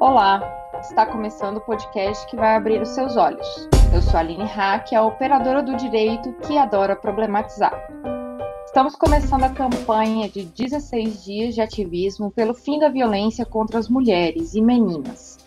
Olá, está começando o podcast que vai abrir os seus olhos. Eu sou a Aline Hack, a operadora do direito que adora problematizar. Estamos começando a campanha de 16 dias de ativismo pelo fim da violência contra as mulheres e meninas.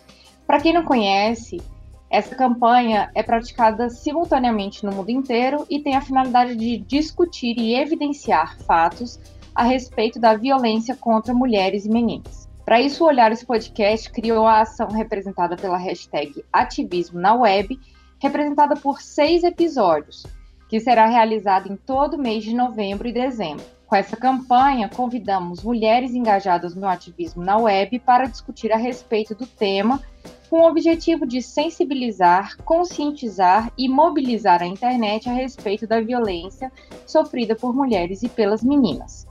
Para quem não conhece, essa campanha é praticada simultaneamente no mundo inteiro e tem a finalidade de discutir e evidenciar fatos a respeito da violência contra mulheres e meninas. Para isso, o Olhar esse podcast criou a ação representada pela hashtag Ativismo na Web, representada por seis episódios, que será realizada em todo mês de novembro e dezembro. Com essa campanha, convidamos mulheres engajadas no ativismo na web para discutir a respeito do tema, com o objetivo de sensibilizar, conscientizar e mobilizar a internet a respeito da violência sofrida por mulheres e pelas meninas.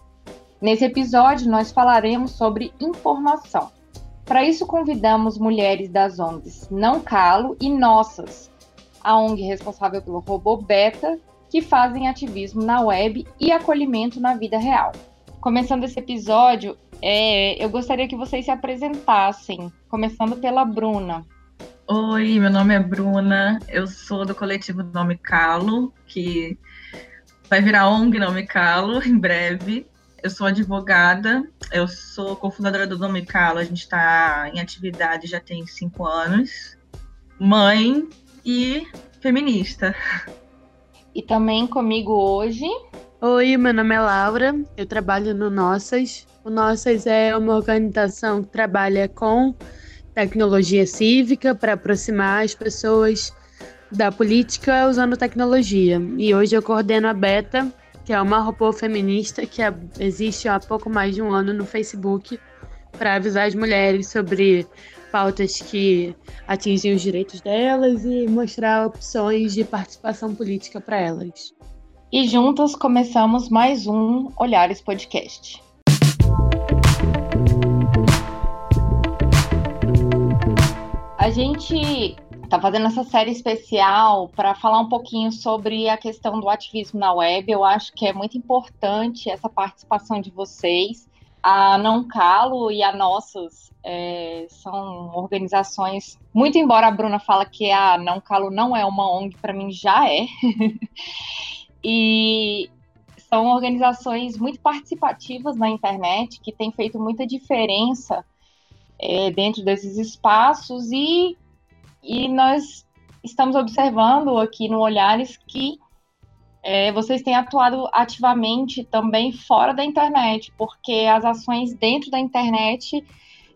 Nesse episódio, nós falaremos sobre informação. Para isso, convidamos mulheres das ONGs Não Calo e Nossas, a ONG responsável pelo robô Beta, que fazem ativismo na web e acolhimento na vida real. Começando esse episódio, é, eu gostaria que vocês se apresentassem, começando pela Bruna. Oi, meu nome é Bruna, eu sou do coletivo Nome Calo, que vai virar ONG Nome Calo em breve eu sou advogada, eu sou cofundadora do Domicalo, a gente está em atividade já tem cinco anos, mãe e feminista. E também comigo hoje. Oi, meu nome é Laura, eu trabalho no Nossas. O Nossas é uma organização que trabalha com tecnologia cívica para aproximar as pessoas da política usando tecnologia. E hoje eu coordeno a Beta, que é uma robô feminista que existe há pouco mais de um ano no Facebook para avisar as mulheres sobre pautas que atingem os direitos delas e mostrar opções de participação política para elas. E juntas começamos mais um Olhares Podcast. A gente está fazendo essa série especial para falar um pouquinho sobre a questão do ativismo na web. Eu acho que é muito importante essa participação de vocês. A Não Calo e a Nossos é, são organizações, muito embora a Bruna fala que a Não Calo não é uma ONG, para mim já é. e são organizações muito participativas na internet, que têm feito muita diferença é, dentro desses espaços e e nós estamos observando aqui no Olhares que é, vocês têm atuado ativamente também fora da internet, porque as ações dentro da internet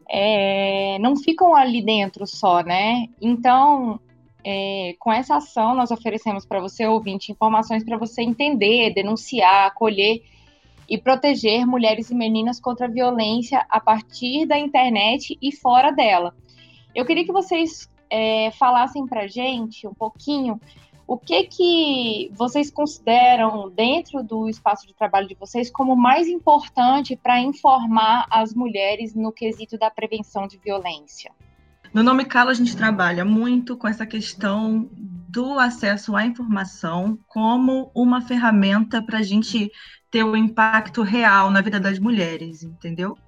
é, não ficam ali dentro só, né? Então, é, com essa ação, nós oferecemos para você, ouvinte, informações para você entender, denunciar, acolher e proteger mulheres e meninas contra a violência a partir da internet e fora dela. Eu queria que vocês é, falassem para gente um pouquinho o que que vocês consideram dentro do espaço de trabalho de vocês como mais importante para informar as mulheres no quesito da prevenção de violência. No Nome Calo, a gente trabalha muito com essa questão do acesso à informação como uma ferramenta para a gente ter um impacto real na vida das mulheres, entendeu?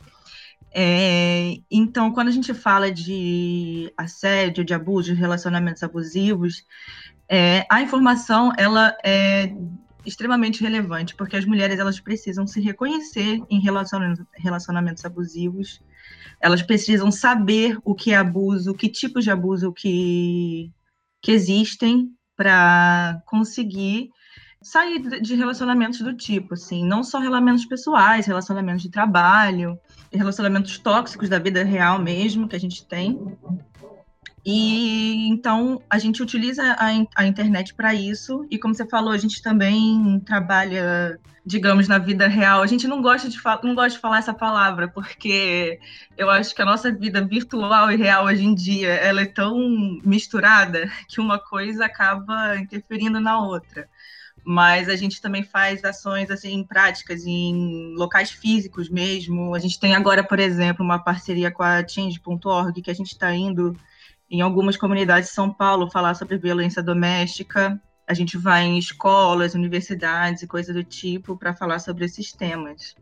É, então, quando a gente fala de assédio, de abuso, de relacionamentos abusivos, é, a informação ela é extremamente relevante, porque as mulheres elas precisam se reconhecer em relacionamentos, relacionamentos abusivos, elas precisam saber o que é abuso, que tipos de abuso que, que existem para conseguir sair de relacionamentos do tipo, assim, não só relacionamentos pessoais, relacionamentos de trabalho, relacionamentos tóxicos da vida real mesmo que a gente tem. E então a gente utiliza a, a internet para isso. E como você falou, a gente também trabalha, digamos, na vida real. A gente não gosta de não gosta de falar essa palavra porque eu acho que a nossa vida virtual e real hoje em dia ela é tão misturada que uma coisa acaba interferindo na outra mas a gente também faz ações assim práticas em locais físicos mesmo. A gente tem agora, por exemplo, uma parceria com a Change.org que a gente está indo em algumas comunidades de São Paulo falar sobre violência doméstica. A gente vai em escolas, universidades e coisas do tipo para falar sobre esses temas.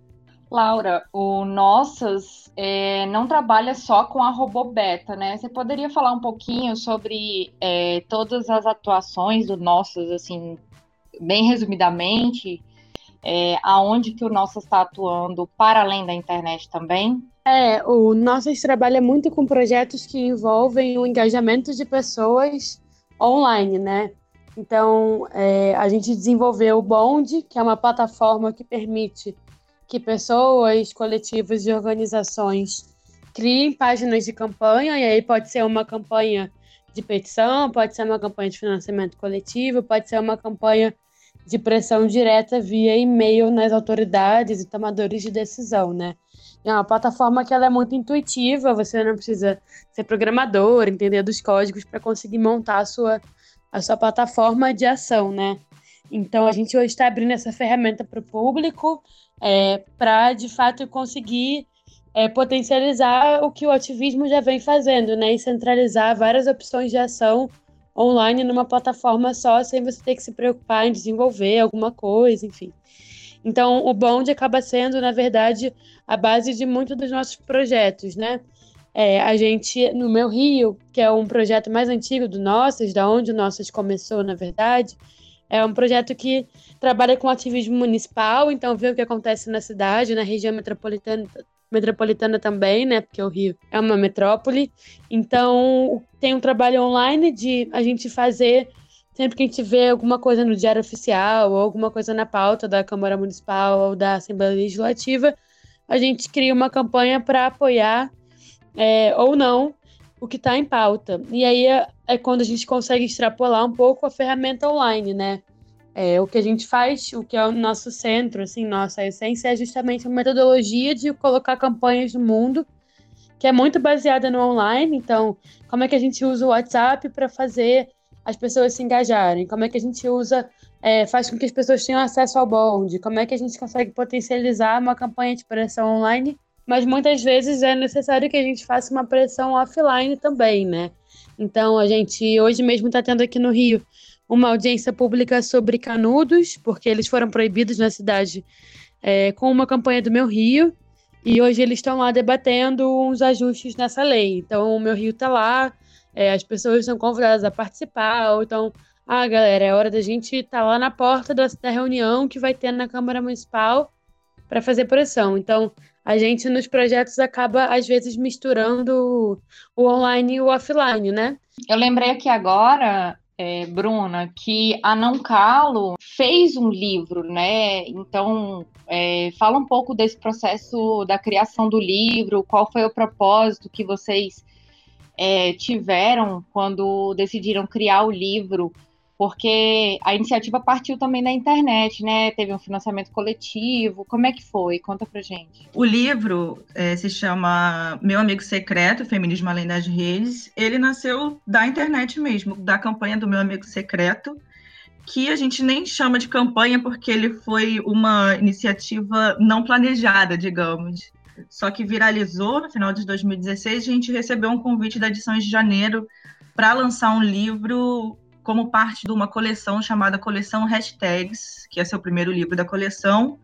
Laura, o Nossas é, não trabalha só com a Robobeta, né? Você poderia falar um pouquinho sobre é, todas as atuações do Nossas, assim, bem resumidamente, é, aonde que o Nossas está atuando para além da internet também? É, o Nossas trabalha muito com projetos que envolvem o engajamento de pessoas online, né? Então, é, a gente desenvolveu o Bond, que é uma plataforma que permite que pessoas, coletivos e organizações criem páginas de campanha, e aí pode ser uma campanha de petição, pode ser uma campanha de financiamento coletivo, pode ser uma campanha de pressão direta via e-mail nas autoridades e tomadores de decisão, né? É uma plataforma que ela é muito intuitiva, você não precisa ser programador, entender dos códigos para conseguir montar a sua, a sua plataforma de ação, né? Então a gente hoje está abrindo essa ferramenta para o público é, para de fato conseguir é, potencializar o que o ativismo já vem fazendo, né? E centralizar várias opções de ação online numa plataforma só, sem você ter que se preocupar em desenvolver alguma coisa, enfim. Então, o Bond acaba sendo, na verdade, a base de muitos dos nossos projetos, né? É, a gente, no Meu Rio, que é um projeto mais antigo do Nossas, da onde o Nossas começou, na verdade, é um projeto que trabalha com ativismo municipal, então vê o que acontece na cidade, na região metropolitana, metropolitana também, né? Porque o Rio é uma metrópole. Então, tem um trabalho online de a gente fazer sempre que a gente vê alguma coisa no Diário Oficial ou alguma coisa na pauta da Câmara Municipal ou da Assembleia Legislativa, a gente cria uma campanha para apoiar é, ou não o que está em pauta. E aí é, é, quando a gente consegue extrapolar um pouco a ferramenta online, né? É, o que a gente faz, o que é o nosso centro, assim, nossa essência é justamente uma metodologia de colocar campanhas no mundo, que é muito baseada no online. Então, como é que a gente usa o WhatsApp para fazer as pessoas se engajarem? Como é que a gente usa, é, faz com que as pessoas tenham acesso ao bonde? Como é que a gente consegue potencializar uma campanha de pressão online? Mas muitas vezes é necessário que a gente faça uma pressão offline também, né? Então, a gente hoje mesmo está tendo aqui no Rio uma audiência pública sobre canudos, porque eles foram proibidos na cidade é, com uma campanha do Meu Rio, e hoje eles estão lá debatendo uns ajustes nessa lei. Então, o Meu Rio está lá, é, as pessoas são convidadas a participar, ou então, ah, galera, é hora da gente estar tá lá na porta da, da reunião que vai ter na Câmara Municipal para fazer pressão. Então, a gente nos projetos acaba, às vezes, misturando o online e o offline, né? Eu lembrei aqui agora é, Bruna, que a Não Calo fez um livro, né? Então, é, fala um pouco desse processo da criação do livro, qual foi o propósito que vocês é, tiveram quando decidiram criar o livro porque a iniciativa partiu também da internet, né? Teve um financiamento coletivo. Como é que foi? Conta pra gente. O livro é, se chama Meu Amigo Secreto, Feminismo Além das Redes. Ele nasceu da internet mesmo, da campanha do Meu Amigo Secreto, que a gente nem chama de campanha porque ele foi uma iniciativa não planejada, digamos. Só que viralizou no final de 2016. A gente recebeu um convite da edição de janeiro para lançar um livro como parte de uma coleção chamada Coleção Hashtags, que é seu primeiro livro da coleção,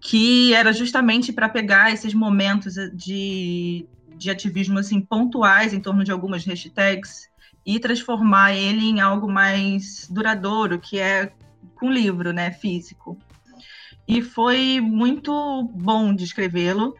que era justamente para pegar esses momentos de, de ativismo assim pontuais em torno de algumas hashtags e transformar ele em algo mais duradouro, que é com livro, né, físico. E foi muito bom de escrevê-lo.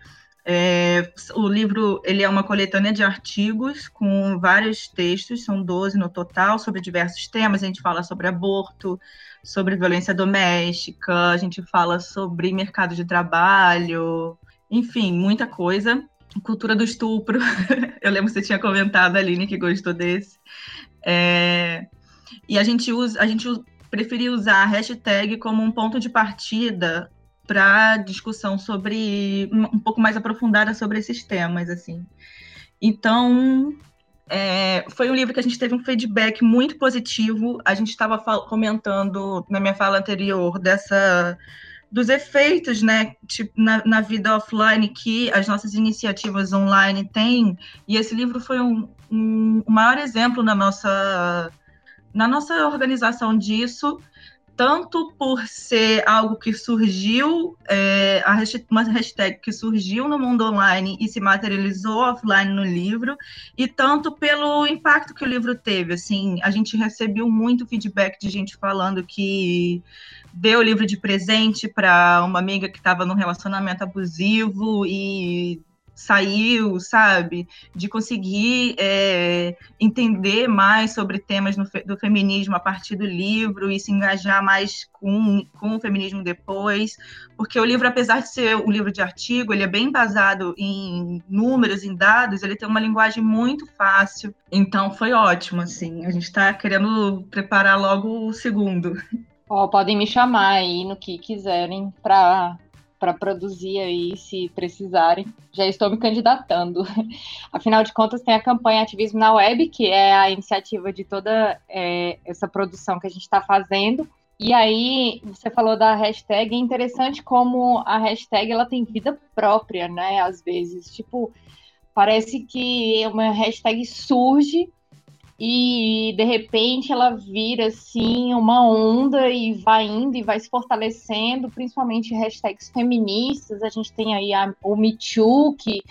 É, o livro ele é uma coletânea de artigos com vários textos, são 12 no total, sobre diversos temas. A gente fala sobre aborto, sobre violência doméstica, a gente fala sobre mercado de trabalho, enfim, muita coisa. Cultura do estupro. Eu lembro que você tinha comentado, Aline, que gostou desse. É, e a gente usa, a gente preferiu usar a hashtag como um ponto de partida para discussão sobre um pouco mais aprofundada sobre esses temas assim. Então é, foi um livro que a gente teve um feedback muito positivo. A gente estava comentando na minha fala anterior dessa dos efeitos, né, tipo, na, na, vida offline que as nossas iniciativas online têm. E esse livro foi um, um, um maior exemplo na nossa na nossa organização disso tanto por ser algo que surgiu, é, uma hashtag que surgiu no mundo online e se materializou offline no livro, e tanto pelo impacto que o livro teve. Assim, a gente recebeu muito feedback de gente falando que deu o livro de presente para uma amiga que estava num relacionamento abusivo e saiu, sabe, de conseguir é, entender mais sobre temas no, do feminismo a partir do livro e se engajar mais com, com o feminismo depois, porque o livro, apesar de ser um livro de artigo, ele é bem basado em números, em dados, ele tem uma linguagem muito fácil, então foi ótimo, assim, a gente está querendo preparar logo o segundo. Oh, podem me chamar aí no que quiserem para para produzir aí, se precisarem. Já estou me candidatando. Afinal de contas, tem a campanha Ativismo na Web, que é a iniciativa de toda é, essa produção que a gente está fazendo. E aí, você falou da hashtag, é interessante como a hashtag ela tem vida própria, né? Às vezes, tipo, parece que uma hashtag surge e de repente ela vira assim uma onda e vai indo e vai se fortalecendo, principalmente hashtags feministas. A gente tem aí a, o Me Too, que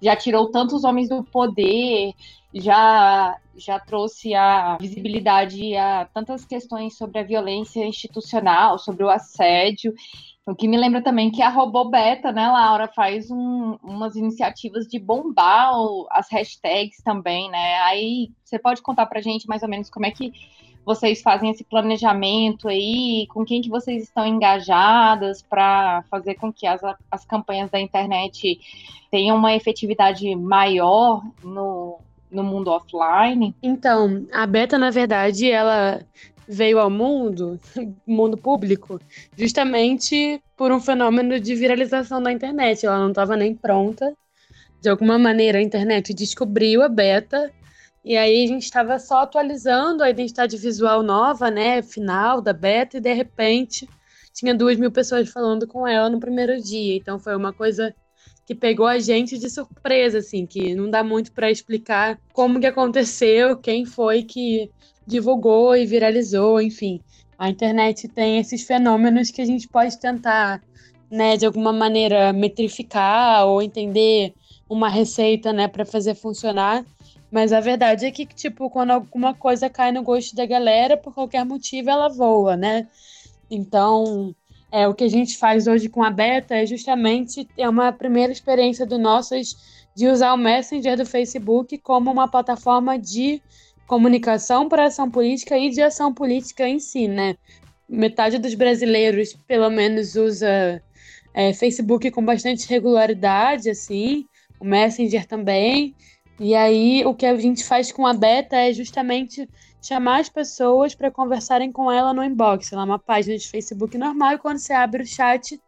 já tirou tantos homens do poder, já já trouxe a visibilidade a tantas questões sobre a violência institucional, sobre o assédio. O que me lembra também que a Robobeta, né, Laura, faz um, umas iniciativas de bombar as hashtags também, né? Aí você pode contar pra gente mais ou menos como é que vocês fazem esse planejamento aí, com quem que vocês estão engajadas para fazer com que as, as campanhas da internet tenham uma efetividade maior no, no mundo offline? Então, a Beta, na verdade, ela veio ao mundo, mundo público, justamente por um fenômeno de viralização da internet. Ela não estava nem pronta. De alguma maneira, a internet descobriu a beta. E aí a gente estava só atualizando a identidade visual nova, né? Final da beta, e de repente tinha duas mil pessoas falando com ela no primeiro dia. Então foi uma coisa que pegou a gente de surpresa, assim, que não dá muito para explicar como que aconteceu, quem foi que divulgou e viralizou, enfim. A internet tem esses fenômenos que a gente pode tentar, né, de alguma maneira metrificar ou entender uma receita, né, para fazer funcionar. Mas a verdade é que, tipo, quando alguma coisa cai no gosto da galera, por qualquer motivo, ela voa, né? Então, é, o que a gente faz hoje com a Beta é justamente ter uma primeira experiência do nossos de usar o Messenger do Facebook como uma plataforma de comunicação para ação política e de ação política em si, né? Metade dos brasileiros, pelo menos, usa é, Facebook com bastante regularidade, assim, o Messenger também. E aí, o que a gente faz com a Beta é justamente chamar as pessoas para conversarem com ela no inbox. Ela é uma página de Facebook normal e quando você abre o chat,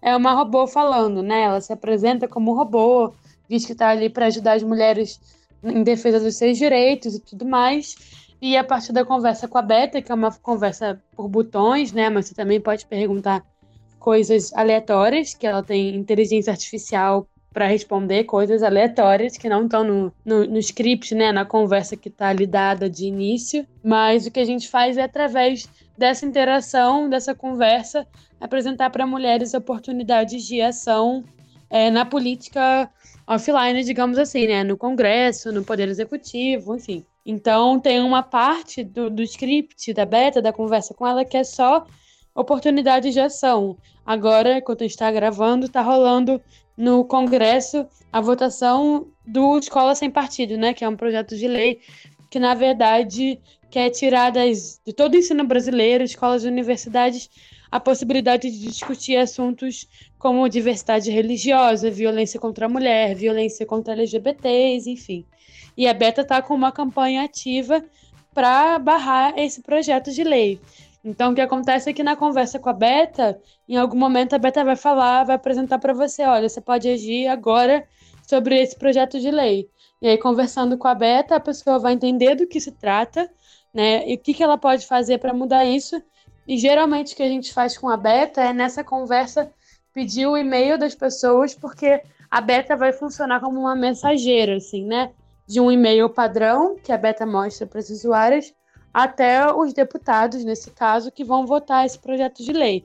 é uma robô falando, né? Ela se apresenta como robô, diz que está ali para ajudar as mulheres em defesa dos seus direitos e tudo mais. E a partir da conversa com a Beta, que é uma conversa por botões, né? Mas você também pode perguntar coisas aleatórias, que ela tem inteligência artificial para responder coisas aleatórias que não estão no, no, no, script, né, na conversa que está ali dada de início. Mas o que a gente faz é através dessa interação, dessa conversa, apresentar para mulheres oportunidades de ação é, na política offline, digamos assim, né? No Congresso, no Poder Executivo, enfim. Então, tem uma parte do, do script, da beta, da conversa com ela, que é só oportunidades de ação. Agora, enquanto a gente está gravando, está rolando no Congresso a votação do Escola Sem Partido, né? Que é um projeto de lei que, na verdade, quer tirar das, de todo o ensino brasileiro, escolas e universidades, a possibilidade de discutir assuntos como diversidade religiosa, violência contra a mulher, violência contra LGBTs, enfim. E a Beta está com uma campanha ativa para barrar esse projeto de lei. Então, o que acontece é que na conversa com a Beta, em algum momento a Beta vai falar, vai apresentar para você: olha, você pode agir agora sobre esse projeto de lei. E aí, conversando com a Beta, a pessoa vai entender do que se trata, né? E o que, que ela pode fazer para mudar isso e geralmente o que a gente faz com a beta é nessa conversa pedir o e-mail das pessoas, porque a beta vai funcionar como uma mensageira, assim, né? De um e-mail padrão que a beta mostra para os usuários até os deputados, nesse caso, que vão votar esse projeto de lei.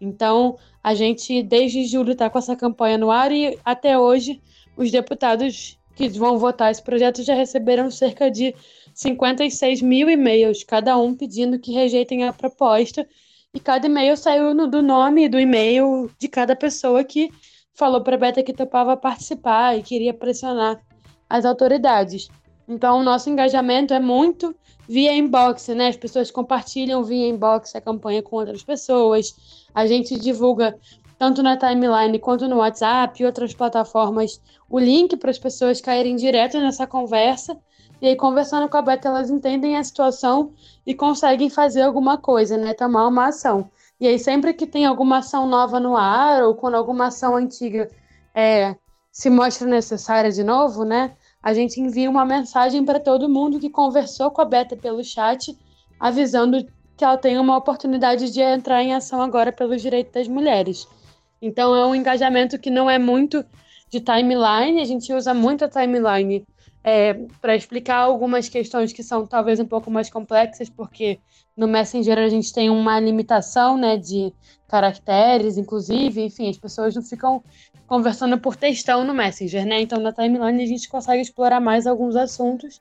Então, a gente, desde julho, está com essa campanha no ar e até hoje, os deputados que vão votar esse projeto já receberam cerca de 56 mil e-mails, cada um pedindo que rejeitem a proposta. E cada e-mail saiu no, do nome do e-mail de cada pessoa que falou para a Beta que topava participar e queria pressionar as autoridades. Então, o nosso engajamento é muito via inbox, né? As pessoas compartilham via inbox a campanha com outras pessoas. A gente divulga tanto na timeline quanto no WhatsApp e outras plataformas o link para as pessoas caírem direto nessa conversa. E aí, conversando com a Beta, elas entendem a situação e conseguem fazer alguma coisa, né? Tomar uma ação. E aí, sempre que tem alguma ação nova no ar, ou quando alguma ação antiga é, se mostra necessária de novo, né? a gente envia uma mensagem para todo mundo que conversou com a Beta pelo chat, avisando que ela tem uma oportunidade de entrar em ação agora pelos direitos das mulheres. Então é um engajamento que não é muito de timeline, a gente usa muito a timeline é, para explicar algumas questões que são talvez um pouco mais complexas, porque no Messenger a gente tem uma limitação né, de caracteres, inclusive, enfim, as pessoas não ficam conversando por textão no Messenger, né? Então na timeline a gente consegue explorar mais alguns assuntos,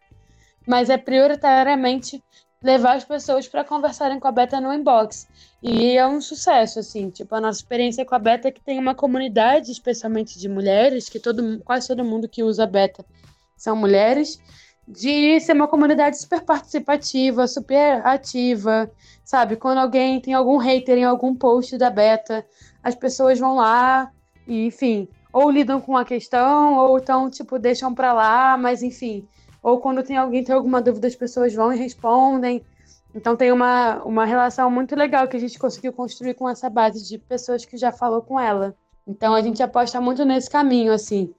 mas é prioritariamente levar as pessoas para conversarem com a Beta no inbox. E é um sucesso, assim, tipo, a nossa experiência com a Beta é que tem uma comunidade, especialmente de mulheres, que todo, quase todo mundo que usa a Beta são mulheres, de ser uma comunidade super participativa, super ativa, sabe? Quando alguém tem algum hater em algum post da Beta, as pessoas vão lá e, enfim, ou lidam com a questão, ou então, tipo, deixam para lá, mas enfim. Ou quando tem alguém tem alguma dúvida, as pessoas vão e respondem. Então tem uma, uma relação muito legal que a gente conseguiu construir com essa base de pessoas que já falou com ela. Então a gente aposta muito nesse caminho, assim.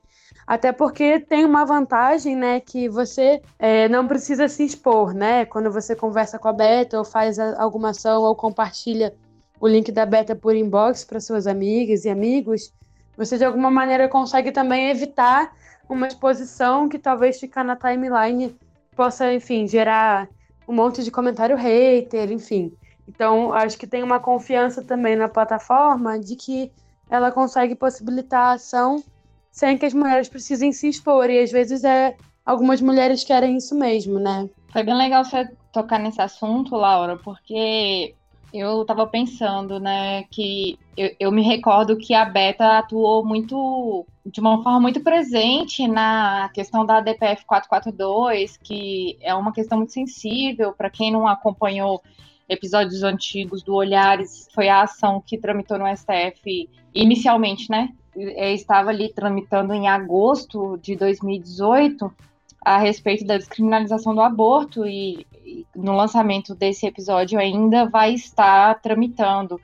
Até porque tem uma vantagem, né, que você é, não precisa se expor, né? Quando você conversa com a Beta ou faz alguma ação ou compartilha o link da Beta por inbox para suas amigas e amigos, você de alguma maneira consegue também evitar uma exposição que talvez ficar na timeline possa, enfim, gerar um monte de comentário hater, enfim. Então, acho que tem uma confiança também na plataforma de que ela consegue possibilitar a ação sem que as mulheres precisem se expor. E às vezes é algumas mulheres querem isso mesmo, né? Foi bem legal você tocar nesse assunto, Laura, porque eu estava pensando, né, que eu, eu, me recordo que a Beta atuou muito, de uma forma muito presente na questão da DPF 442, que é uma questão muito sensível, para quem não acompanhou episódios antigos do Olhares, foi a ação que tramitou no STF inicialmente, né, estava ali tramitando em agosto de 2018, a respeito da descriminalização do aborto e, e, no lançamento desse episódio ainda vai estar tramitando.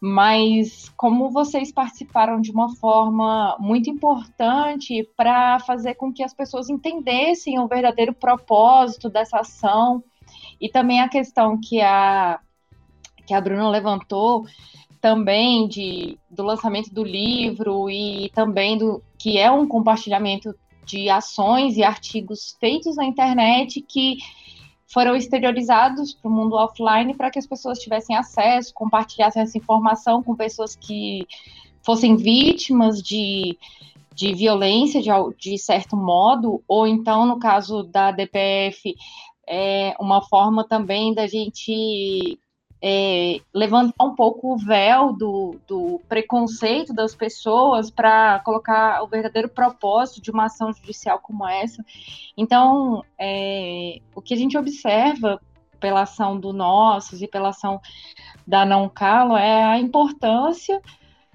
Mas como vocês participaram de uma forma muito importante para fazer com que as pessoas entendessem o verdadeiro propósito dessa ação e também a questão que a que a Bruna levantou também de, do lançamento do livro e também do que é um compartilhamento de ações e artigos feitos na internet que foram exteriorizados para o mundo offline para que as pessoas tivessem acesso, compartilhassem essa informação com pessoas que fossem vítimas de, de violência de, de certo modo, ou então, no caso da DPF, é uma forma também da gente é, levantar um pouco o véu do, do preconceito das pessoas para colocar o verdadeiro propósito de uma ação judicial como essa. Então, é, o que a gente observa pela ação do Nossos e pela ação da Não Calo é a importância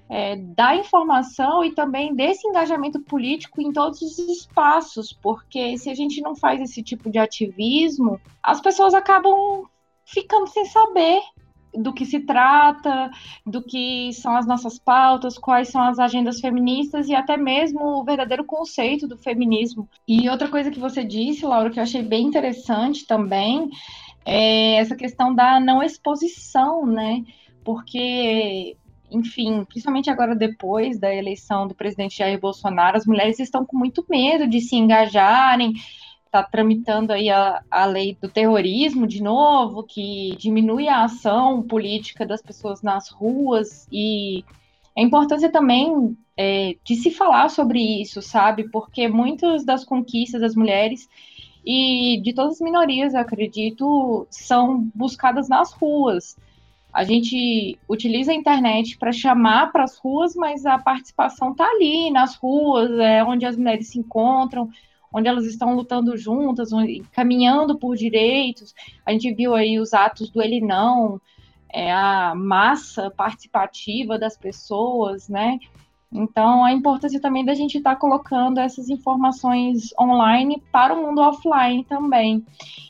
é, da informação e também desse engajamento político em todos os espaços, porque se a gente não faz esse tipo de ativismo, as pessoas acabam ficando sem saber do que se trata, do que são as nossas pautas, quais são as agendas feministas e até mesmo o verdadeiro conceito do feminismo. E outra coisa que você disse, Laura, que eu achei bem interessante também, é essa questão da não exposição, né? Porque enfim, principalmente agora depois da eleição do presidente Jair Bolsonaro, as mulheres estão com muito medo de se engajarem, está tramitando aí a, a lei do terrorismo de novo, que diminui a ação política das pessoas nas ruas e a importância também é, de se falar sobre isso, sabe? Porque muitas das conquistas das mulheres e de todas as minorias, acredito, são buscadas nas ruas. A gente utiliza a internet para chamar para as ruas, mas a participação está ali nas ruas, é onde as mulheres se encontram, onde elas estão lutando juntas, caminhando por direitos. A gente viu aí os atos do Ele Não, é, a massa participativa das pessoas, né? Então, a importância também da gente estar tá colocando essas informações online para o mundo offline também.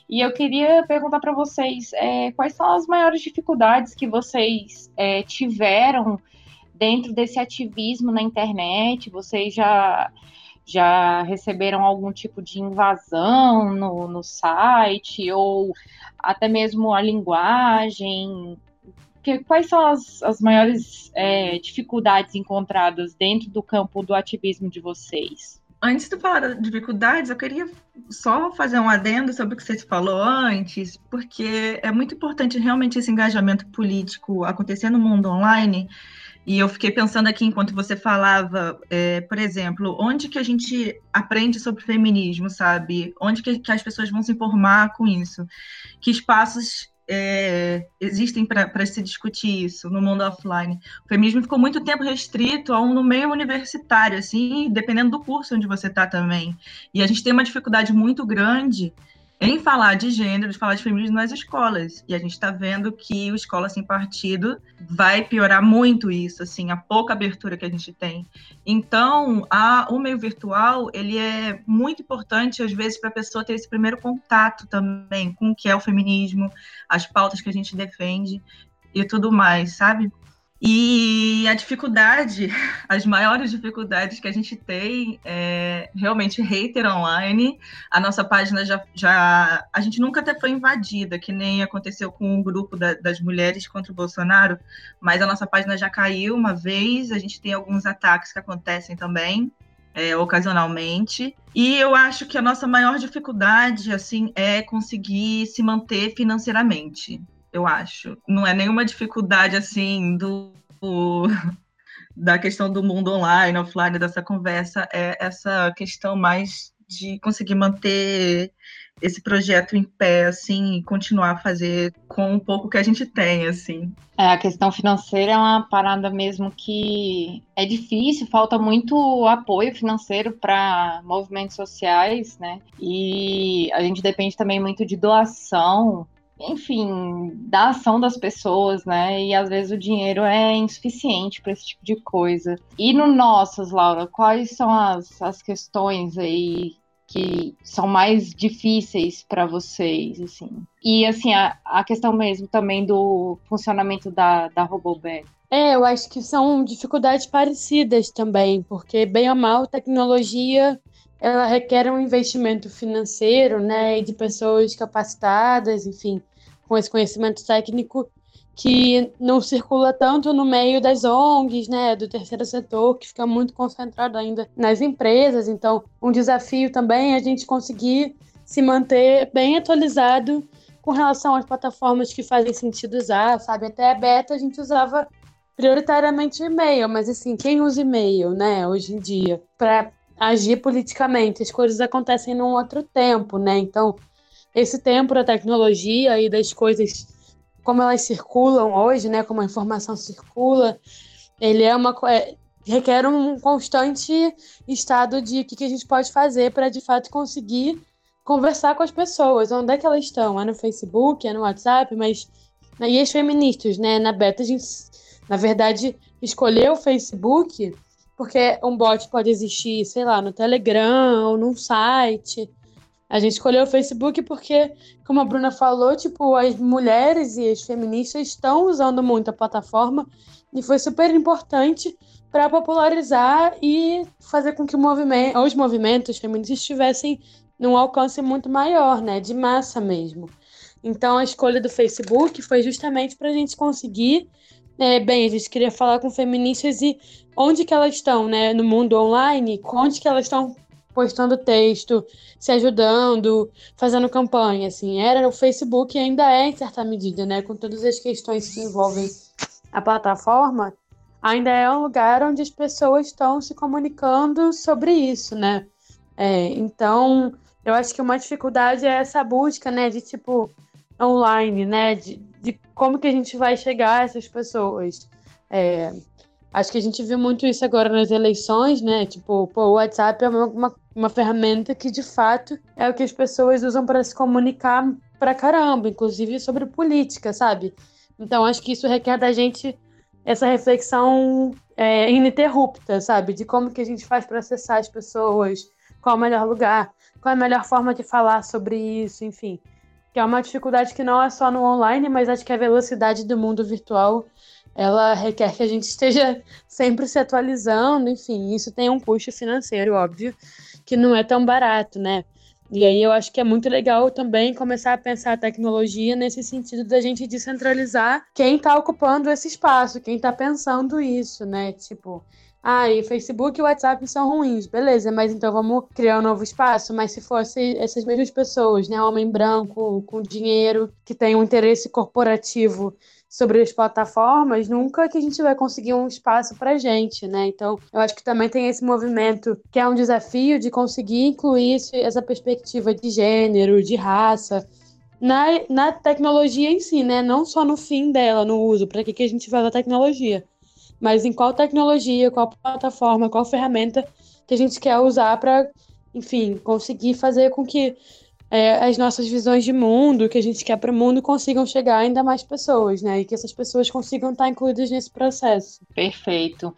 E eu queria perguntar para vocês é, quais são as maiores dificuldades que vocês é, tiveram dentro desse ativismo na internet? Vocês já, já receberam algum tipo de invasão no, no site, ou até mesmo a linguagem? que, quais são as, as maiores é, dificuldades encontradas dentro do campo do ativismo de vocês? Antes de falar das dificuldades, eu queria só fazer um adendo sobre o que você falou antes, porque é muito importante realmente esse engajamento político acontecer no mundo online. E eu fiquei pensando aqui enquanto você falava, é, por exemplo, onde que a gente aprende sobre feminismo, sabe? Onde que, que as pessoas vão se informar com isso? Que espaços é, existem para se discutir isso no mundo offline. O feminismo ficou muito tempo restrito a um no meio universitário, assim, dependendo do curso onde você está também. E a gente tem uma dificuldade muito grande em falar de gênero, de falar de feminismo nas escolas. E a gente está vendo que o Escola Sem Partido vai piorar muito isso, assim, a pouca abertura que a gente tem. Então, a, o meio virtual, ele é muito importante, às vezes, para a pessoa ter esse primeiro contato também com o que é o feminismo, as pautas que a gente defende e tudo mais, sabe? E a dificuldade, as maiores dificuldades que a gente tem é realmente hater online. A nossa página já, já. A gente nunca até foi invadida, que nem aconteceu com o grupo da, das mulheres contra o Bolsonaro, mas a nossa página já caiu uma vez. A gente tem alguns ataques que acontecem também. É, ocasionalmente. E eu acho que a nossa maior dificuldade, assim, é conseguir se manter financeiramente eu acho. Não é nenhuma dificuldade assim do da questão do mundo online, offline dessa conversa, é essa questão mais de conseguir manter esse projeto em pé, assim, e continuar a fazer com um pouco que a gente tem, assim. É, a questão financeira é uma parada mesmo que é difícil, falta muito apoio financeiro para movimentos sociais, né? E a gente depende também muito de doação enfim, da ação das pessoas, né? E às vezes o dinheiro é insuficiente para esse tipo de coisa. E no Nossas, Laura, quais são as, as questões aí que são mais difíceis para vocês, assim? E, assim, a, a questão mesmo também do funcionamento da, da Roboback. É, eu acho que são dificuldades parecidas também, porque, bem ou mal, tecnologia ela requer um investimento financeiro, né, e de pessoas capacitadas, enfim, com esse conhecimento técnico que não circula tanto no meio das ONGs, né, do terceiro setor, que fica muito concentrado ainda nas empresas. Então, um desafio também é a gente conseguir se manter bem atualizado com relação às plataformas que fazem sentido usar, sabe? Até a beta a gente usava prioritariamente e-mail, mas assim, quem usa e-mail, né, hoje em dia, para agir politicamente. As coisas acontecem num outro tempo, né? Então, esse tempo da tecnologia e das coisas como elas circulam hoje, né? Como a informação circula, ele é uma é, requer um constante estado de o que, que a gente pode fazer para de fato conseguir conversar com as pessoas. Onde é que elas estão? É no Facebook, é no WhatsApp, mas e as feministas, né? Na beta a gente, na verdade, escolheu o Facebook porque um bot pode existir, sei lá, no Telegram ou num site. A gente escolheu o Facebook porque, como a Bruna falou, tipo, as mulheres e as feministas estão usando muito a plataforma e foi super importante para popularizar e fazer com que movimento, os movimentos feministas estivessem num alcance muito maior, né, de massa mesmo. Então a escolha do Facebook foi justamente para a gente conseguir é, bem, a gente queria falar com feministas e onde que elas estão, né? No mundo online, onde que elas estão postando texto, se ajudando, fazendo campanha, assim. Era o Facebook e ainda é em certa medida, né? Com todas as questões que envolvem a plataforma, ainda é um lugar onde as pessoas estão se comunicando sobre isso, né? É, então, eu acho que uma dificuldade é essa busca, né, de tipo online, né, de, de como que a gente vai chegar a essas pessoas. É, acho que a gente viu muito isso agora nas eleições, né? Tipo, pô, o WhatsApp é uma, uma, uma ferramenta que de fato é o que as pessoas usam para se comunicar pra caramba, inclusive sobre política, sabe? Então, acho que isso requer da gente essa reflexão é, ininterrupta, sabe? De como que a gente faz para acessar as pessoas, qual é o melhor lugar, qual é a melhor forma de falar sobre isso, enfim. Que é uma dificuldade que não é só no online, mas acho que a velocidade do mundo virtual ela requer que a gente esteja sempre se atualizando, enfim, isso tem um custo financeiro, óbvio, que não é tão barato, né? E aí eu acho que é muito legal também começar a pensar a tecnologia nesse sentido da gente descentralizar quem está ocupando esse espaço, quem está pensando isso, né? Tipo, ah, e Facebook e WhatsApp são ruins, beleza, mas então vamos criar um novo espaço. Mas se fosse essas mesmas pessoas, né, homem branco com dinheiro que tem um interesse corporativo sobre as plataformas, nunca que a gente vai conseguir um espaço para gente, né? Então, eu acho que também tem esse movimento que é um desafio de conseguir incluir essa perspectiva de gênero, de raça, na, na tecnologia em si, né? Não só no fim dela, no uso, para que, que a gente vai a tecnologia, mas em qual tecnologia, qual plataforma, qual ferramenta que a gente quer usar para, enfim, conseguir fazer com que é, as nossas visões de mundo, que a gente quer para o mundo, consigam chegar ainda mais pessoas, né? E que essas pessoas consigam estar incluídas nesse processo. Perfeito.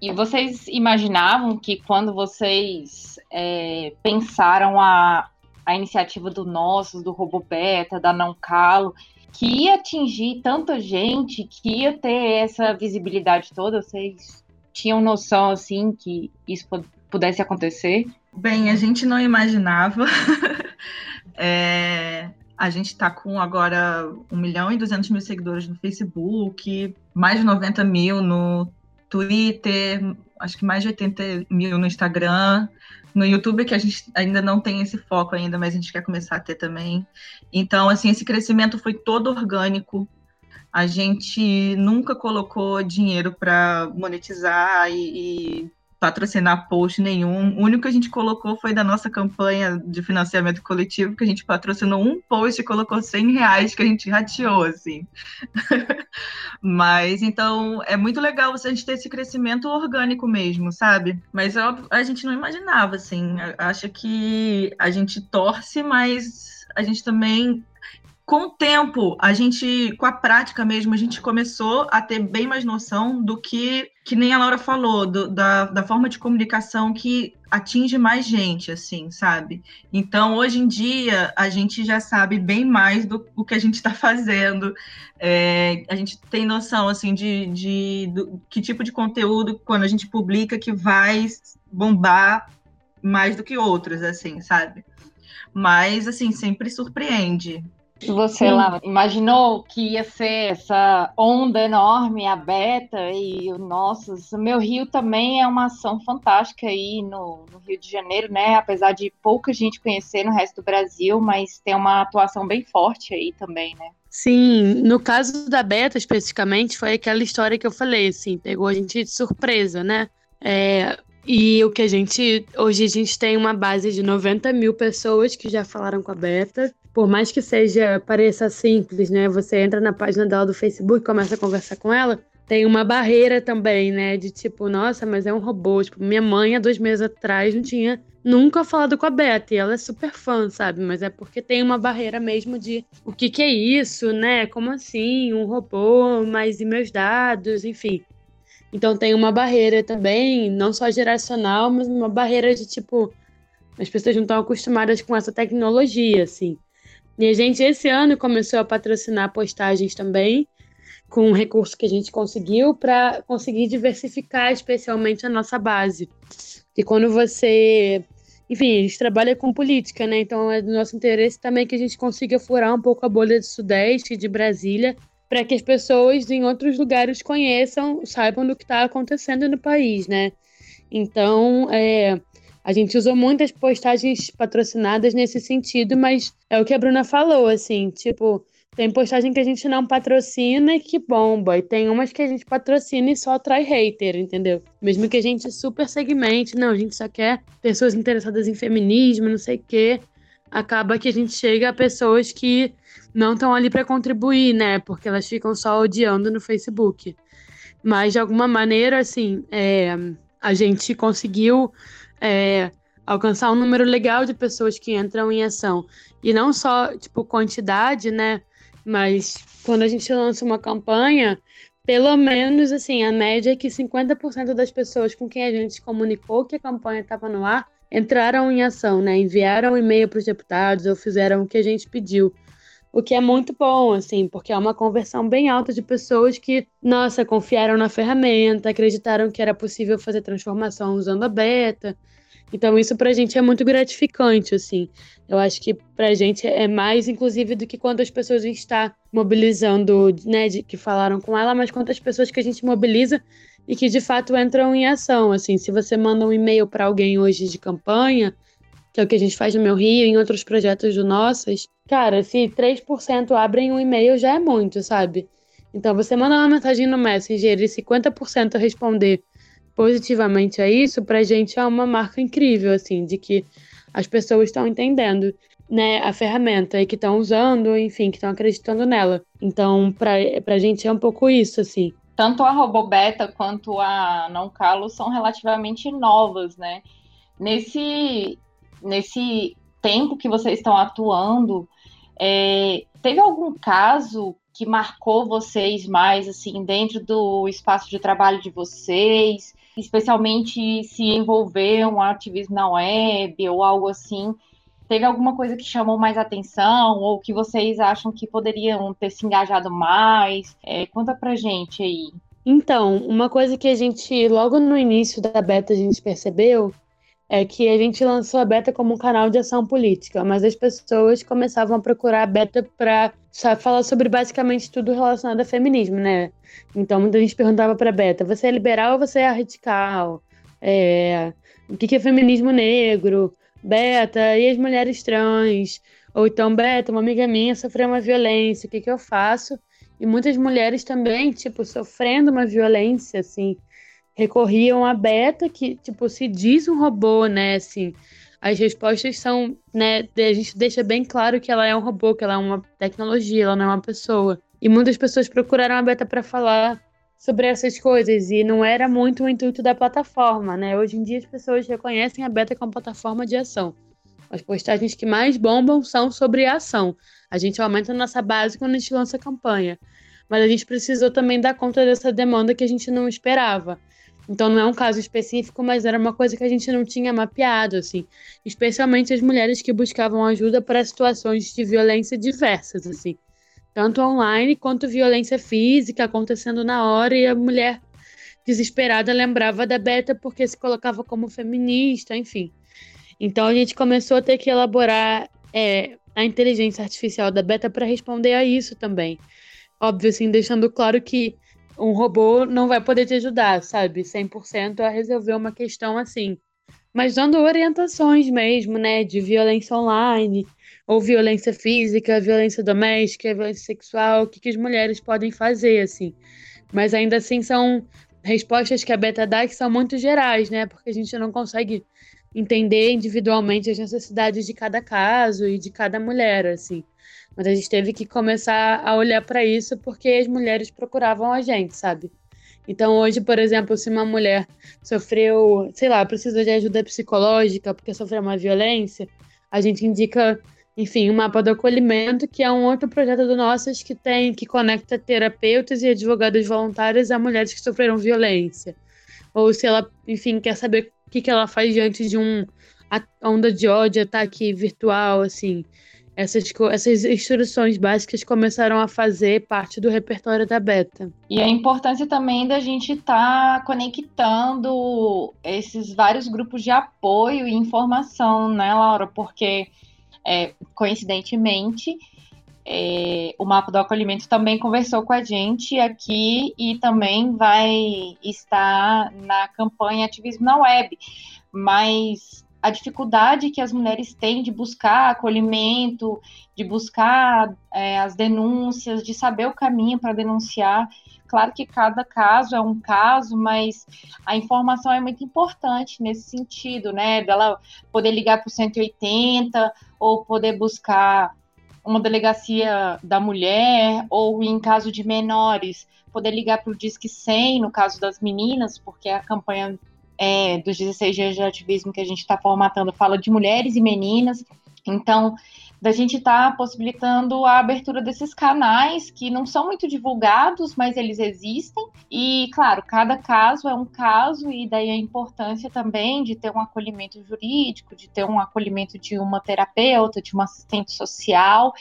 E vocês imaginavam que quando vocês é, pensaram a, a iniciativa do Nossos, do Robo Beta, da Não Calo, que ia atingir tanta gente, que ia ter essa visibilidade toda? Vocês tinham noção, assim, que isso pudesse acontecer? Bem, a gente não imaginava. É, a gente está com agora 1 milhão e 200 mil seguidores no Facebook, mais de 90 mil no Twitter, acho que mais de 80 mil no Instagram. No YouTube, que a gente ainda não tem esse foco ainda, mas a gente quer começar a ter também. Então, assim, esse crescimento foi todo orgânico. A gente nunca colocou dinheiro para monetizar e, e patrocinar post nenhum. O único que a gente colocou foi da nossa campanha de financiamento coletivo, que a gente patrocinou um post e colocou 100 reais que a gente rateou, assim. Mas, então, é muito legal a gente ter esse crescimento orgânico mesmo, sabe? Mas a gente não imaginava, assim. Acha que a gente torce, mas a gente também com o tempo, a gente, com a prática mesmo, a gente começou a ter bem mais noção do que, que nem a Laura falou, do, da, da forma de comunicação que atinge mais gente, assim, sabe? Então, hoje em dia, a gente já sabe bem mais do, do que a gente está fazendo. É, a gente tem noção, assim, de, de do, que tipo de conteúdo, quando a gente publica, que vai bombar mais do que outros, assim, sabe? Mas, assim, sempre surpreende. Você lá imaginou que ia ser essa onda enorme, a beta e o nosso, o meu Rio também é uma ação fantástica aí no, no, Rio de Janeiro, né? Apesar de pouca gente conhecer no resto do Brasil, mas tem uma atuação bem forte aí também, né? Sim, no caso da beta especificamente foi aquela história que eu falei, assim, pegou a gente de surpresa, né? É, e o que a gente. Hoje a gente tem uma base de 90 mil pessoas que já falaram com a Beta. Por mais que seja, pareça simples, né? Você entra na página dela do Facebook, começa a conversar com ela. Tem uma barreira também, né? De tipo, nossa, mas é um robô. Tipo, minha mãe, há dois meses atrás, não tinha nunca falado com a Beta. E ela é super fã, sabe? Mas é porque tem uma barreira mesmo de o que, que é isso, né? Como assim? Um robô, mas e meus dados? Enfim. Então tem uma barreira também, não só geracional, mas uma barreira de tipo, as pessoas não estão acostumadas com essa tecnologia, assim. E a gente esse ano começou a patrocinar postagens também, com um recurso que a gente conseguiu para conseguir diversificar especialmente a nossa base. E quando você enfim, a gente trabalha com política, né? Então é do nosso interesse também que a gente consiga furar um pouco a bolha do Sudeste, de Brasília, para que as pessoas em outros lugares conheçam, saibam do que está acontecendo no país, né? Então, é, A gente usou muitas postagens patrocinadas nesse sentido, mas é o que a Bruna falou, assim, tipo, tem postagem que a gente não patrocina e que bomba, e tem umas que a gente patrocina e só atrai hater, entendeu? Mesmo que a gente super segmente, não, a gente só quer pessoas interessadas em feminismo, não sei o quê, acaba que a gente chega a pessoas que não estão ali para contribuir, né? Porque elas ficam só odiando no Facebook. Mas de alguma maneira, assim, é, a gente conseguiu é, alcançar um número legal de pessoas que entram em ação. E não só, tipo, quantidade, né? Mas quando a gente lança uma campanha, pelo menos, assim, a média é que 50% das pessoas com quem a gente comunicou que a campanha estava no ar entraram em ação, né? Enviaram e-mail para os deputados ou fizeram o que a gente pediu. O que é muito bom, assim, porque é uma conversão bem alta de pessoas que, nossa, confiaram na ferramenta, acreditaram que era possível fazer transformação usando a beta. Então, isso pra gente é muito gratificante, assim. Eu acho que pra gente é mais, inclusive, do que quantas pessoas a gente está mobilizando, né, de, que falaram com ela, mas quantas pessoas que a gente mobiliza e que de fato entram em ação. Assim, se você manda um e-mail para alguém hoje de campanha, que é o que a gente faz no Meu Rio, em outros projetos do Nossas, cara, se 3% abrem um e-mail já é muito, sabe? Então, você manda uma mensagem no Messenger e 50% responder positivamente a isso, pra gente é uma marca incrível, assim, de que as pessoas estão entendendo, né, a ferramenta e que estão usando, enfim, que estão acreditando nela. Então, pra, pra gente é um pouco isso, assim. Tanto a Robobeta quanto a Não Calo são relativamente novas, né? Nesse nesse tempo que vocês estão atuando, é, teve algum caso que marcou vocês mais, assim, dentro do espaço de trabalho de vocês, especialmente se envolver um ativismo na web ou algo assim? Teve alguma coisa que chamou mais atenção ou que vocês acham que poderiam ter se engajado mais? É, conta pra gente aí. Então, uma coisa que a gente, logo no início da beta, a gente percebeu é que a gente lançou a Beta como um canal de ação política, mas as pessoas começavam a procurar a Beta para falar sobre basicamente tudo relacionado a feminismo, né? Então muita gente perguntava para Beta: você é liberal ou você é radical? É, o que é feminismo negro? Beta, e as mulheres trans? Ou então, Beta, uma amiga minha sofreu uma violência, o que, que eu faço? E muitas mulheres também, tipo, sofrendo uma violência, assim, recorriam à beta, que, tipo, se diz um robô, né, assim, as respostas são, né, a gente deixa bem claro que ela é um robô, que ela é uma tecnologia, ela não é uma pessoa. E muitas pessoas procuraram a beta para falar sobre essas coisas e não era muito o intuito da plataforma, né? Hoje em dia as pessoas reconhecem a beta como plataforma de ação. As postagens que mais bombam são sobre a ação. A gente aumenta a nossa base quando a gente lança a campanha. Mas a gente precisou também dar conta dessa demanda que a gente não esperava. Então não é um caso específico, mas era uma coisa que a gente não tinha mapeado, assim. Especialmente as mulheres que buscavam ajuda para situações de violência diversas, assim. Tanto online quanto violência física acontecendo na hora e a mulher desesperada lembrava da Beta porque se colocava como feminista, enfim. Então a gente começou a ter que elaborar é, a inteligência artificial da Beta para responder a isso também. Óbvio, assim, deixando claro que um robô não vai poder te ajudar, sabe? 100% a resolver uma questão assim. Mas dando orientações mesmo, né? De violência online, ou violência física, violência doméstica, violência sexual, o que, que as mulheres podem fazer, assim. Mas ainda assim são respostas que a Beta dá que são muito gerais, né? Porque a gente não consegue entender individualmente as necessidades de cada caso e de cada mulher, assim. Mas a gente teve que começar a olhar para isso porque as mulheres procuravam a gente, sabe? Então, hoje, por exemplo, se uma mulher sofreu, sei lá, precisa de ajuda psicológica porque sofreu uma violência, a gente indica, enfim, o mapa do acolhimento, que é um outro projeto do Nossas que tem, que conecta terapeutas e advogados voluntários a mulheres que sofreram violência. Ou se ela, enfim, quer saber o que, que ela faz diante de um onda de ódio, ataque virtual, assim essas, essas instruções básicas começaram a fazer parte do repertório da beta. E a importância também da gente estar tá conectando esses vários grupos de apoio e informação, né, Laura? Porque, é, coincidentemente, é, o Mapa do Acolhimento também conversou com a gente aqui e também vai estar na campanha Ativismo na Web. Mas a dificuldade que as mulheres têm de buscar acolhimento, de buscar é, as denúncias, de saber o caminho para denunciar. Claro que cada caso é um caso, mas a informação é muito importante nesse sentido, né? Dela poder ligar para o 180 ou poder buscar uma delegacia da mulher, ou em caso de menores, poder ligar para o Disque 100, no caso das meninas, porque a campanha é, dos 16 dias de ativismo que a gente está formatando fala de mulheres e meninas. Então, da gente estar tá possibilitando a abertura desses canais que não são muito divulgados, mas eles existem. E, claro, cada caso é um caso, e daí a importância também de ter um acolhimento jurídico, de ter um acolhimento de uma terapeuta, de uma assistente social,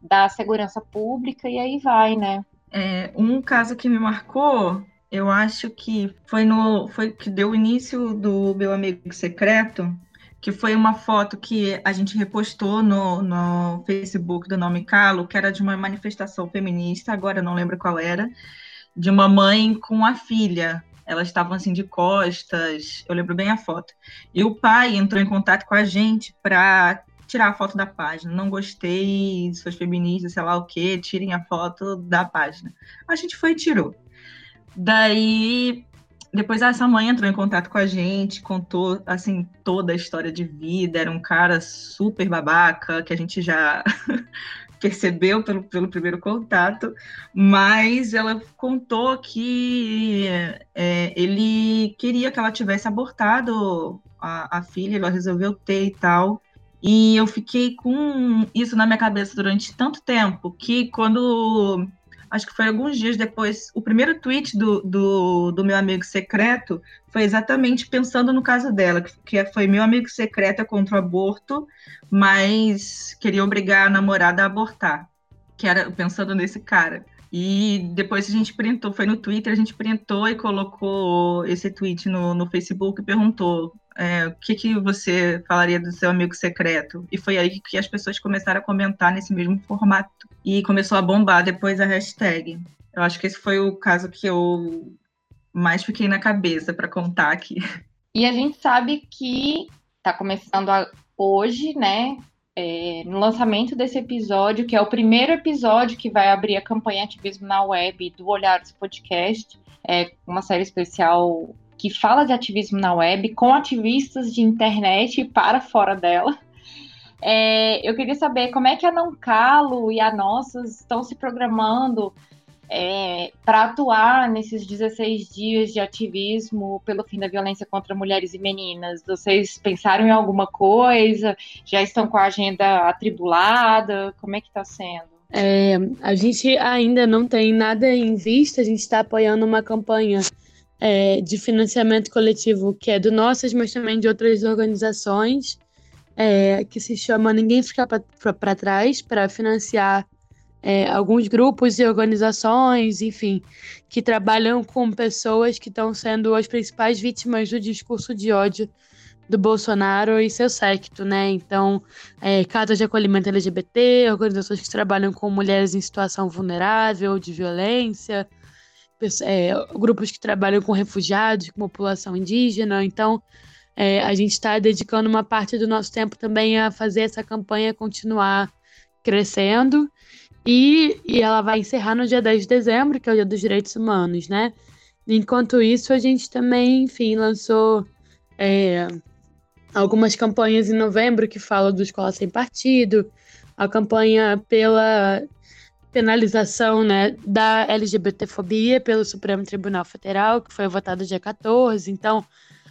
da segurança pública, e aí vai, né? É, um caso que me marcou eu acho que foi no foi que deu início do meu amigo secreto, que foi uma foto que a gente repostou no, no Facebook do Nome Calo, que era de uma manifestação feminista, agora não lembro qual era, de uma mãe com a filha. Elas estavam assim de costas, eu lembro bem a foto. E o pai entrou em contato com a gente para tirar a foto da página. Não gostei, suas feministas, sei lá o que, tirem a foto da página. A gente foi e tirou. Daí depois essa mãe entrou em contato com a gente, contou assim toda a história de vida, era um cara super babaca, que a gente já percebeu pelo, pelo primeiro contato, mas ela contou que é, ele queria que ela tivesse abortado a, a filha, ela resolveu ter e tal. E eu fiquei com isso na minha cabeça durante tanto tempo que quando acho que foi alguns dias depois, o primeiro tweet do, do, do meu amigo secreto foi exatamente pensando no caso dela, que foi meu amigo secreto é contra o aborto, mas queria obrigar a namorada a abortar, que era pensando nesse cara. E depois a gente printou, foi no Twitter, a gente printou e colocou esse tweet no, no Facebook e perguntou é, o que, que você falaria do seu amigo secreto? E foi aí que as pessoas começaram a comentar nesse mesmo formato. E começou a bombar depois a hashtag. Eu acho que esse foi o caso que eu mais fiquei na cabeça para contar aqui. E a gente sabe que está começando a, hoje, né? é, no lançamento desse episódio, que é o primeiro episódio que vai abrir a campanha Ativismo na Web do Olhares Podcast, é uma série especial que fala de ativismo na web com ativistas de internet para fora dela. É, eu queria saber como é que a Não Calo e a Nossas estão se programando é, para atuar nesses 16 dias de ativismo pelo fim da violência contra mulheres e meninas? Vocês pensaram em alguma coisa? Já estão com a agenda atribulada? Como é que está sendo? É, a gente ainda não tem nada em vista, a gente está apoiando uma campanha é, de financiamento coletivo que é do Nossas, mas também de outras organizações, é, que se chama Ninguém Fica para Trás, para financiar é, alguns grupos e organizações, enfim, que trabalham com pessoas que estão sendo as principais vítimas do discurso de ódio do Bolsonaro e seu séquito, né? Então, é, casas de acolhimento LGBT, organizações que trabalham com mulheres em situação vulnerável, de violência, é, grupos que trabalham com refugiados, com população indígena. Então, é, a gente está dedicando uma parte do nosso tempo também a fazer essa campanha continuar crescendo e, e ela vai encerrar no dia 10 de dezembro, que é o Dia dos Direitos Humanos, né? Enquanto isso, a gente também, enfim, lançou é, algumas campanhas em novembro que falam do Escola Sem Partido, a campanha pela penalização né, da LGBTfobia pelo Supremo Tribunal Federal, que foi votado dia 14. Então,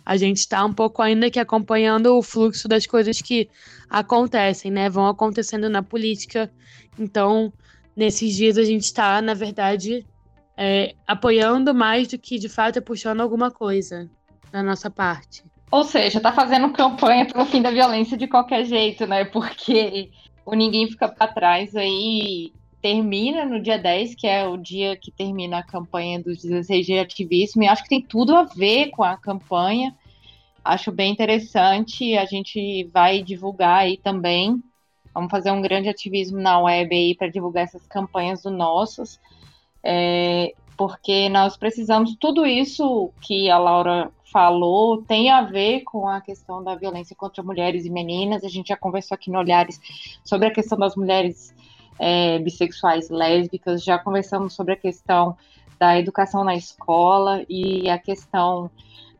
a gente está um pouco ainda que acompanhando o fluxo das coisas que acontecem, né? Vão acontecendo na política. Então, nesses dias a gente está, na verdade, é, apoiando mais do que de fato é puxando alguma coisa da nossa parte. Ou seja, tá fazendo campanha pelo fim da violência de qualquer jeito, né? Porque o Ninguém Fica para Trás aí termina no dia 10, que é o dia que termina a campanha dos 16 de ativismo, e acho que tem tudo a ver com a campanha. Acho bem interessante, a gente vai divulgar aí também Vamos fazer um grande ativismo na web aí para divulgar essas campanhas do Nossos. É, porque nós precisamos, tudo isso que a Laura falou tem a ver com a questão da violência contra mulheres e meninas. A gente já conversou aqui no Olhares sobre a questão das mulheres é, bissexuais lésbicas, já conversamos sobre a questão da educação na escola e a questão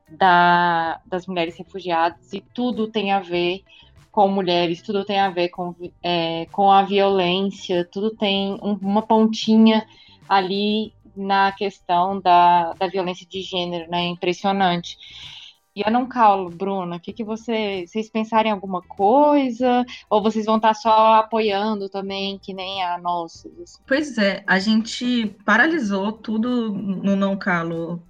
da, das mulheres refugiadas, e tudo tem a ver com mulheres, tudo tem a ver com, é, com a violência, tudo tem um, uma pontinha ali na questão da, da violência de gênero, né? Impressionante. E eu não calo, Bruna, o que, que você, vocês pensarem em alguma coisa? Ou vocês vão estar só apoiando também, que nem a nossa? Assim? Pois é, a gente paralisou tudo no não calo,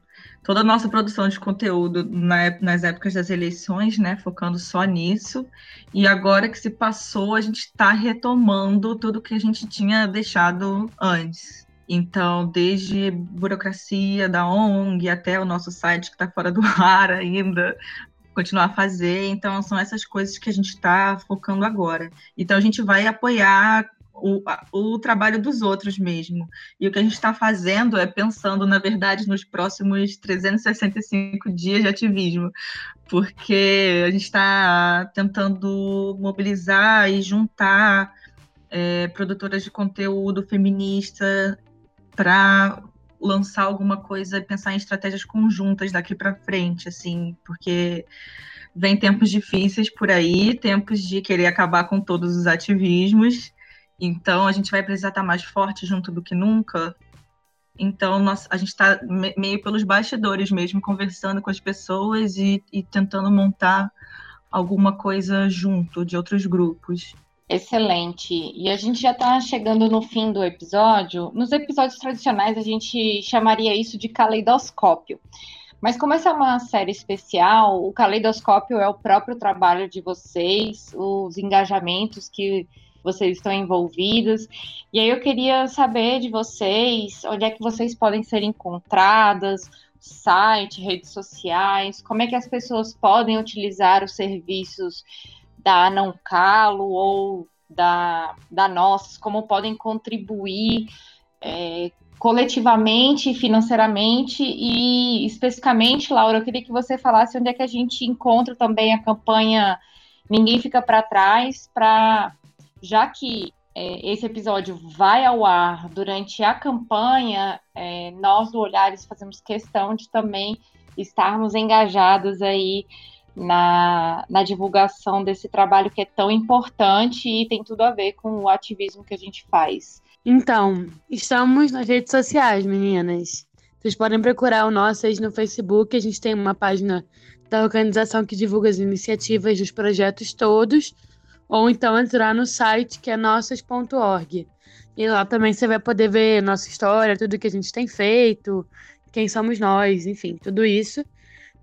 toda a nossa produção de conteúdo na, nas épocas das eleições, né, focando só nisso. E agora que se passou, a gente está retomando tudo que a gente tinha deixado antes. Então, desde burocracia da ONG até o nosso site que está fora do ar ainda, continuar a fazer. Então, são essas coisas que a gente está focando agora. Então, a gente vai apoiar o, o trabalho dos outros mesmo. E o que a gente está fazendo é pensando, na verdade, nos próximos 365 dias de ativismo, porque a gente está tentando mobilizar e juntar é, produtoras de conteúdo feminista para lançar alguma coisa, pensar em estratégias conjuntas daqui para frente, assim, porque vem tempos difíceis por aí, tempos de querer acabar com todos os ativismos. Então a gente vai precisar estar mais forte junto do que nunca. Então nós, a gente está meio pelos bastidores mesmo, conversando com as pessoas e, e tentando montar alguma coisa junto de outros grupos. Excelente. E a gente já está chegando no fim do episódio. Nos episódios tradicionais, a gente chamaria isso de caleidoscópio. Mas como essa é uma série especial, o caleidoscópio é o próprio trabalho de vocês, os engajamentos que vocês estão envolvidos. E aí eu queria saber de vocês, onde é que vocês podem ser encontradas, site, redes sociais, como é que as pessoas podem utilizar os serviços da Não Calo ou da, da Nós, como podem contribuir é, coletivamente, financeiramente e especificamente, Laura, eu queria que você falasse onde é que a gente encontra também a campanha Ninguém Fica para Trás, para já que é, esse episódio vai ao ar durante a campanha, é, nós do Olhares fazemos questão de também estarmos engajados aí na, na divulgação desse trabalho que é tão importante e tem tudo a ver com o ativismo que a gente faz. Então, estamos nas redes sociais, meninas. Vocês podem procurar o Nossas no Facebook, a gente tem uma página da organização que divulga as iniciativas dos projetos todos, ou então entrar no site que é nossas.org. E lá também você vai poder ver nossa história, tudo que a gente tem feito, quem somos nós, enfim, tudo isso.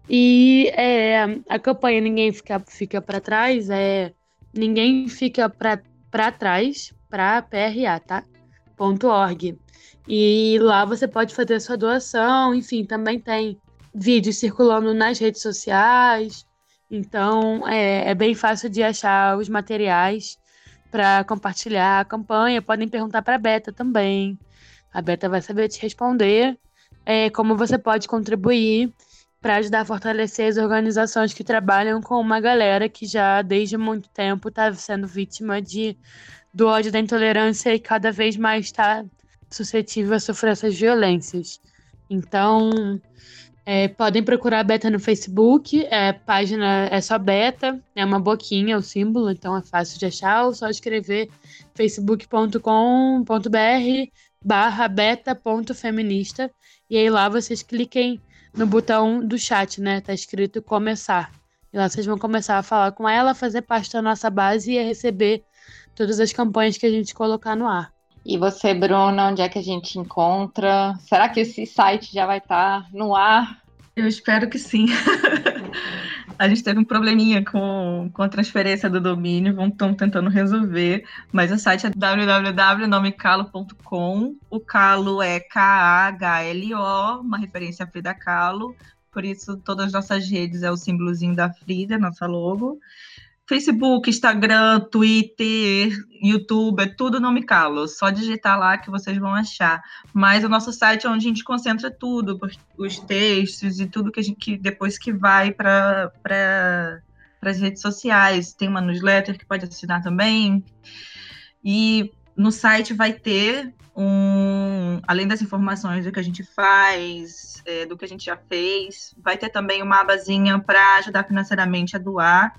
E é, a campanha Ninguém Fica, fica para Trás é Ninguém Fica para Trás para PRA, tá? Ponto .org. E lá você pode fazer sua doação, enfim, também tem vídeos circulando nas redes sociais. Então é, é bem fácil de achar os materiais para compartilhar a campanha. Podem perguntar para a Beta também. A Beta vai saber te responder é, como você pode contribuir para ajudar a fortalecer as organizações que trabalham com uma galera que já desde muito tempo está sendo vítima de, do ódio da intolerância e cada vez mais está suscetível a sofrer essas violências. Então, é, podem procurar a Beta no Facebook, é, página é só Beta, é uma boquinha o símbolo, então é fácil de achar, ou só escrever facebook.com.br barra beta.feminista, e aí lá vocês cliquem no botão do chat, né? Tá escrito começar. E lá vocês vão começar a falar com ela, fazer parte da nossa base e receber todas as campanhas que a gente colocar no ar. E você, Bruna, onde é que a gente encontra? Será que esse site já vai estar tá no ar? Eu espero que sim. A gente teve um probleminha com, com a transferência do domínio, estão tentando resolver, mas o site é www.nomecalo.com. O Calo é K-A-H-L-O, uma referência a Frida Kahlo, por isso todas as nossas redes é o símbolozinho da Frida, nossa logo. Facebook, Instagram, Twitter, YouTube, é tudo nome Calo. Só digitar lá que vocês vão achar. Mas o nosso site é onde a gente concentra tudo, os textos e tudo que a gente que depois que vai para as redes sociais. Tem uma newsletter que pode assinar também. E no site vai ter um, além das informações do que a gente faz, é, do que a gente já fez, vai ter também uma abazinha para ajudar financeiramente a doar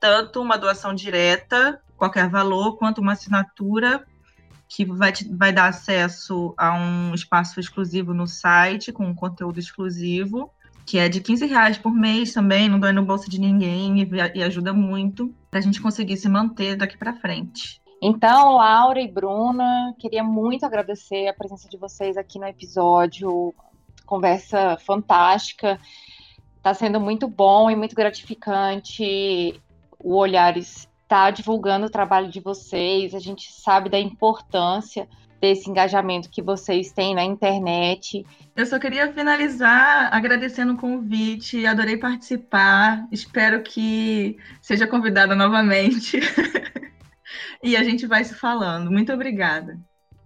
tanto uma doação direta, qualquer valor, quanto uma assinatura que vai, te, vai dar acesso a um espaço exclusivo no site, com um conteúdo exclusivo, que é de 15 reais por mês também, não dói no bolso de ninguém e, e ajuda muito para a gente conseguir se manter daqui para frente. Então, Laura e Bruna, queria muito agradecer a presença de vocês aqui no episódio. Conversa fantástica. Está sendo muito bom e muito gratificante o Olhares está divulgando o trabalho de vocês, a gente sabe da importância desse engajamento que vocês têm na internet. Eu só queria finalizar agradecendo o convite, adorei participar, espero que seja convidada novamente. e a gente vai se falando. Muito obrigada.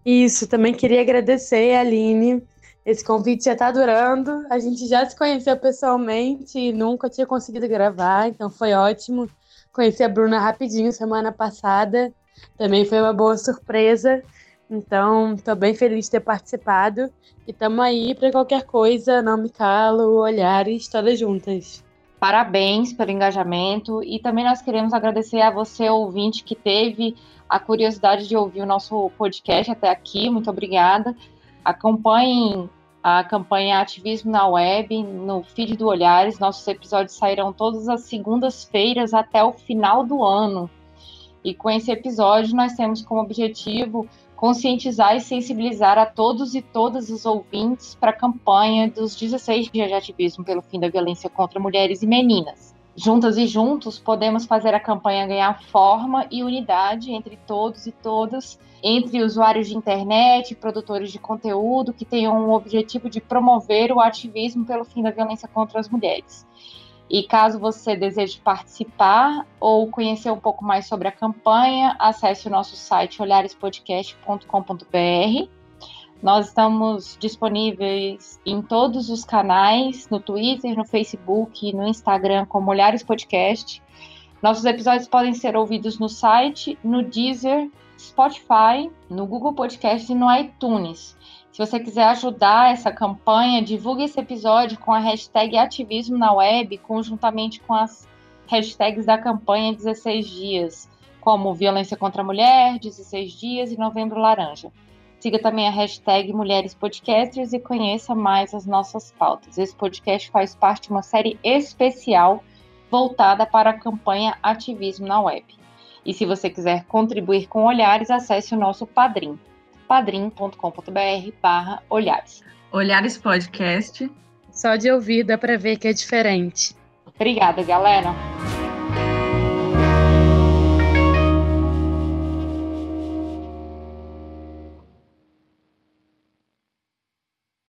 Isso, também queria agradecer, Aline. Esse convite já está durando. A gente já se conheceu pessoalmente e nunca tinha conseguido gravar, então foi ótimo. Conheci a Bruna rapidinho semana passada. Também foi uma boa surpresa. Então, estou bem feliz de ter participado. E estamos aí para qualquer coisa. Não me calo, olhares, todas juntas. Parabéns pelo engajamento. E também nós queremos agradecer a você, ouvinte, que teve a curiosidade de ouvir o nosso podcast até aqui. Muito obrigada. Acompanhem a campanha Ativismo na Web, no feed do Olhares. Nossos episódios sairão todas as segundas-feiras até o final do ano. E com esse episódio, nós temos como objetivo conscientizar e sensibilizar a todos e todas os ouvintes para a campanha dos 16 dias de ativismo pelo fim da violência contra mulheres e meninas. Juntas e juntos, podemos fazer a campanha ganhar forma e unidade entre todos e todas, entre usuários de internet produtores de conteúdo que tenham o objetivo de promover o ativismo pelo fim da violência contra as mulheres. E caso você deseje participar ou conhecer um pouco mais sobre a campanha, acesse o nosso site olharespodcast.com.br nós estamos disponíveis em todos os canais, no Twitter, no Facebook, no Instagram, como Olhares Podcast. Nossos episódios podem ser ouvidos no site, no Deezer, Spotify, no Google Podcast e no iTunes. Se você quiser ajudar essa campanha, divulgue esse episódio com a hashtag ativismo na web, conjuntamente com as hashtags da campanha 16 dias, como violência contra a mulher, 16 dias e novembro laranja. Siga também a hashtag Mulheres Podcasters e conheça mais as nossas pautas. Esse podcast faz parte de uma série especial voltada para a campanha Ativismo na Web. E se você quiser contribuir com olhares, acesse o nosso Padrim, padrim.com.br barra olhares. Olhares Podcast. Só de ouvir dá para ver que é diferente. Obrigada, galera.